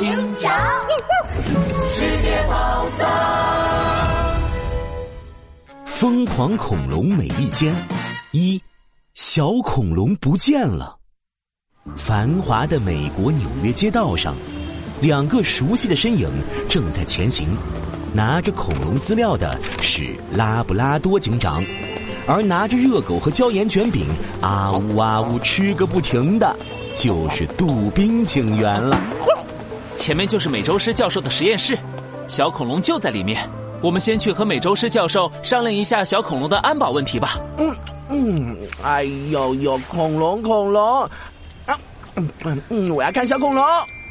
警长，世界宝藏，疯狂恐龙美利坚一，小恐龙不见了。繁华的美国纽约街道上，两个熟悉的身影正在前行。拿着恐龙资料的是拉布拉多警长，而拿着热狗和椒盐卷饼啊呜啊呜吃个不停的，就是杜宾警员了。前面就是美洲狮教授的实验室，小恐龙就在里面。我们先去和美洲狮教授商量一下小恐龙的安保问题吧。嗯嗯，哎呦呦，恐龙恐龙，啊，嗯嗯，我要看小恐龙。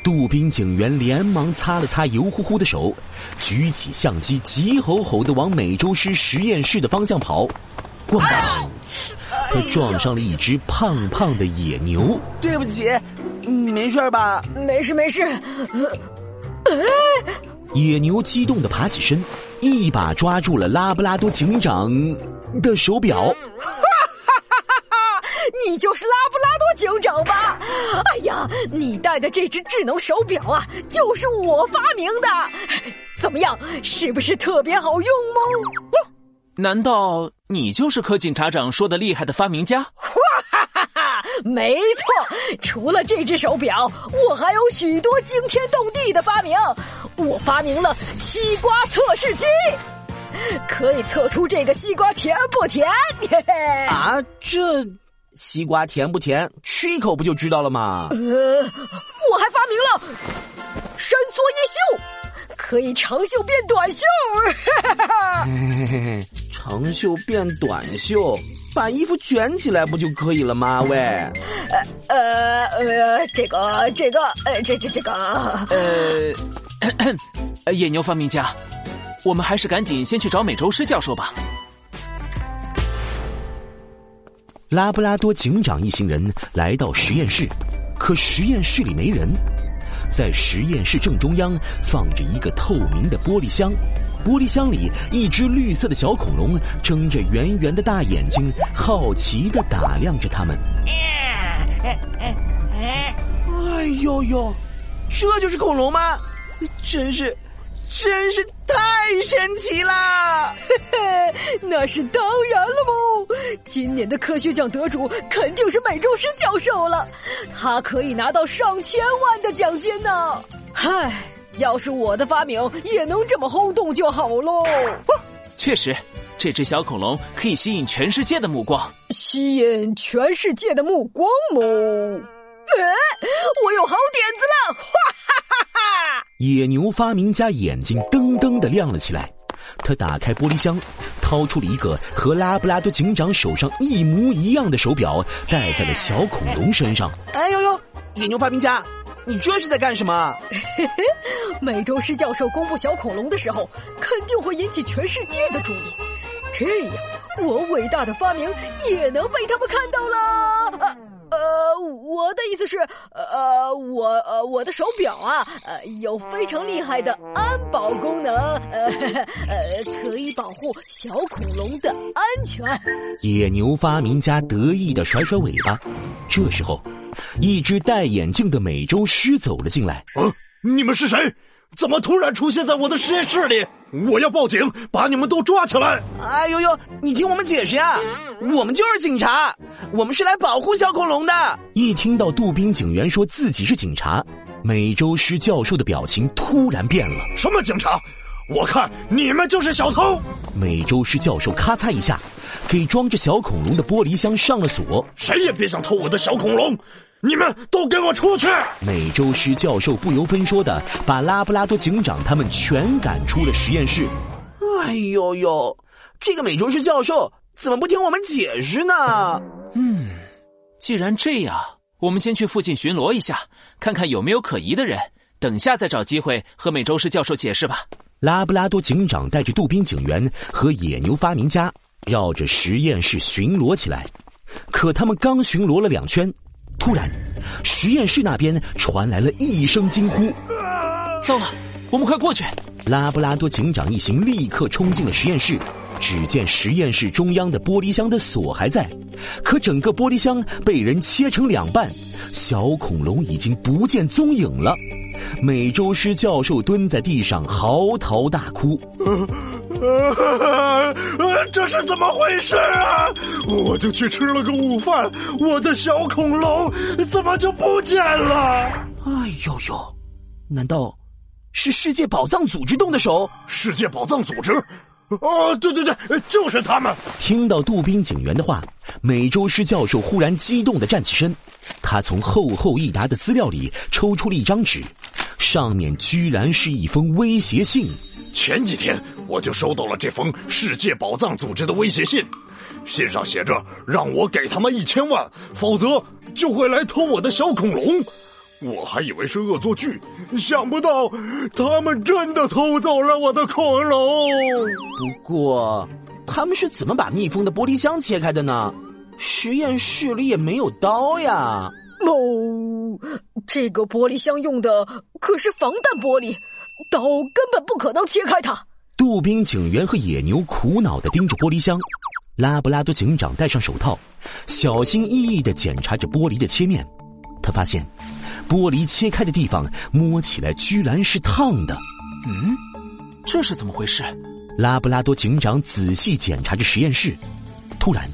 杜宾警员连忙擦了擦油乎乎的手，举起相机，急吼吼的往美洲狮实验室的方向跑。咣当！他撞上了一只胖胖的野牛。对不起，你没事吧？没事没事。野牛激动的爬起身，一把抓住了拉布拉多警长的手表。你就是拉布拉多警长吧？哎呀，你戴的这只智能手表啊，就是我发明的。怎么样，是不是特别好用吗？难道你就是柯警察长说的厉害的发明家？哈哈哈！没错，除了这只手表，我还有许多惊天动地的发明。我发明了西瓜测试机，可以测出这个西瓜甜不甜。嘿嘿啊，这。西瓜甜不甜？吃一口不就知道了吗？呃，我还发明了伸缩衣袖，可以长袖变短袖。嘿嘿嘿，长袖变短袖，把衣服卷起来不就可以了吗？喂，呃呃呃，这个这个呃这这这个呃，野牛发明家，我们还是赶紧先去找美洲狮教授吧。拉布拉多警长一行人来到实验室，可实验室里没人。在实验室正中央放着一个透明的玻璃箱，玻璃箱里一只绿色的小恐龙睁着圆圆的大眼睛，好奇的打量着他们。哎呦呦，这就是恐龙吗？真是，真是太神奇啦！嘿嘿，那是当然了喽。今年的科学奖得主肯定是美洲狮教授了，他可以拿到上千万的奖金呢。嗨，要是我的发明也能这么轰动就好喽。确实，这只小恐龙可以吸引全世界的目光，吸引全世界的目光吗？哎，我有好点子了！哈哈哈哈！野牛发明家眼睛噔噔的亮了起来。他打开玻璃箱，掏出了一个和拉布拉多警长手上一模一样的手表，戴在了小恐龙身上。哎呦呦，野牛发明家，你这是在干什么？美洲狮教授公布小恐龙的时候，肯定会引起全世界的注意，这样我伟大的发明也能被他们看到了。呃，我的意思是，呃，我呃，我的手表啊，呃，有非常厉害的安保功能，呃，呃，可以保护小恐龙的安全。野牛发明家得意的甩甩尾巴。这时候，一只戴眼镜的美洲狮走了进来。嗯，你们是谁？怎么突然出现在我的实验室里？我要报警，把你们都抓起来！哎呦呦，你听我们解释呀，我们就是警察，我们是来保护小恐龙的。一听到杜宾警员说自己是警察，美洲狮教授的表情突然变了。什么警察？我看你们就是小偷！美洲狮教授咔嚓一下，给装着小恐龙的玻璃箱上了锁。谁也别想偷我的小恐龙！你们都给我出去！美洲狮教授不由分说的把拉布拉多警长他们全赶出了实验室。哎呦呦，这个美洲狮教授怎么不听我们解释呢？嗯，既然这样，我们先去附近巡逻一下，看看有没有可疑的人，等下再找机会和美洲狮教授解释吧。拉布拉多警长带着杜宾警员和野牛发明家绕着实验室巡逻起来，可他们刚巡逻了两圈。突然，实验室那边传来了一声惊呼：“糟了，我们快过去！”拉布拉多警长一行立刻冲进了实验室，只见实验室中央的玻璃箱的锁还在，可整个玻璃箱被人切成两半，小恐龙已经不见踪影了。美洲狮教授蹲在地上嚎啕大哭。呃，这是怎么回事啊？我就去吃了个午饭，我的小恐龙怎么就不见了？哎呦呦，难道是世界宝藏组织动的手？世界宝藏组织？哦，对对对，就是他们！听到杜宾警员的话，美洲狮教授忽然激动的站起身，他从厚厚一沓的资料里抽出了一张纸，上面居然是一封威胁信。前几天我就收到了这封世界宝藏组织的威胁信，信上写着让我给他们一千万，否则就会来偷我的小恐龙。我还以为是恶作剧，想不到他们真的偷走了我的恐龙。不过，他们是怎么把密封的玻璃箱切开的呢？实验室里也没有刀呀。哦，这个玻璃箱用的可是防弹玻璃，刀根本不可能切开它。杜宾警员和野牛苦恼的盯着玻璃箱，拉布拉多警长戴上手套，小心翼翼的检查着玻璃的切面。他发现。玻璃切开的地方摸起来居然是烫的，嗯，这是怎么回事？拉布拉多警长仔细检查着实验室，突然，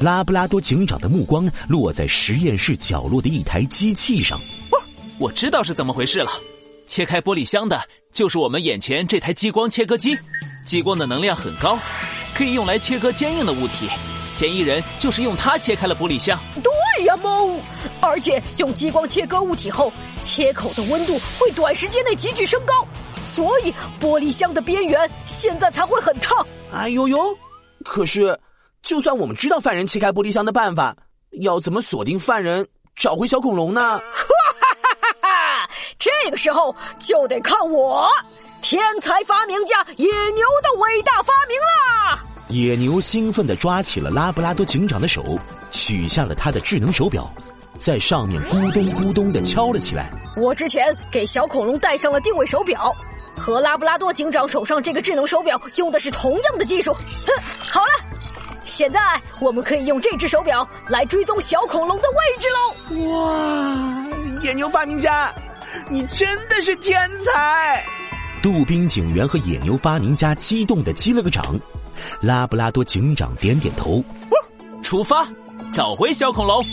拉布拉多警长的目光落在实验室角落的一台机器上。我知道是怎么回事了，切开玻璃箱的就是我们眼前这台激光切割机，激光的能量很高，可以用来切割坚硬的物体。嫌疑人就是用它切开了玻璃箱。对呀，猫。而且用激光切割物体后，切口的温度会短时间内急剧升高，所以玻璃箱的边缘现在才会很烫。哎呦呦！可是，就算我们知道犯人切开玻璃箱的办法，要怎么锁定犯人，找回小恐龙呢？哈哈哈哈！这个时候就得看我天才发明家野牛的伟大发明啦！野牛兴奋地抓起了拉布拉多警长的手，取下了他的智能手表。在上面咕咚咕咚的敲了起来。我之前给小恐龙戴上了定位手表，和拉布拉多警长手上这个智能手表用的是同样的技术。哼，好了，现在我们可以用这只手表来追踪小恐龙的位置喽。哇，野牛发明家，你真的是天才！杜宾警员和野牛发明家激动的击了个掌。拉布拉多警长点点头，出发，找回小恐龙。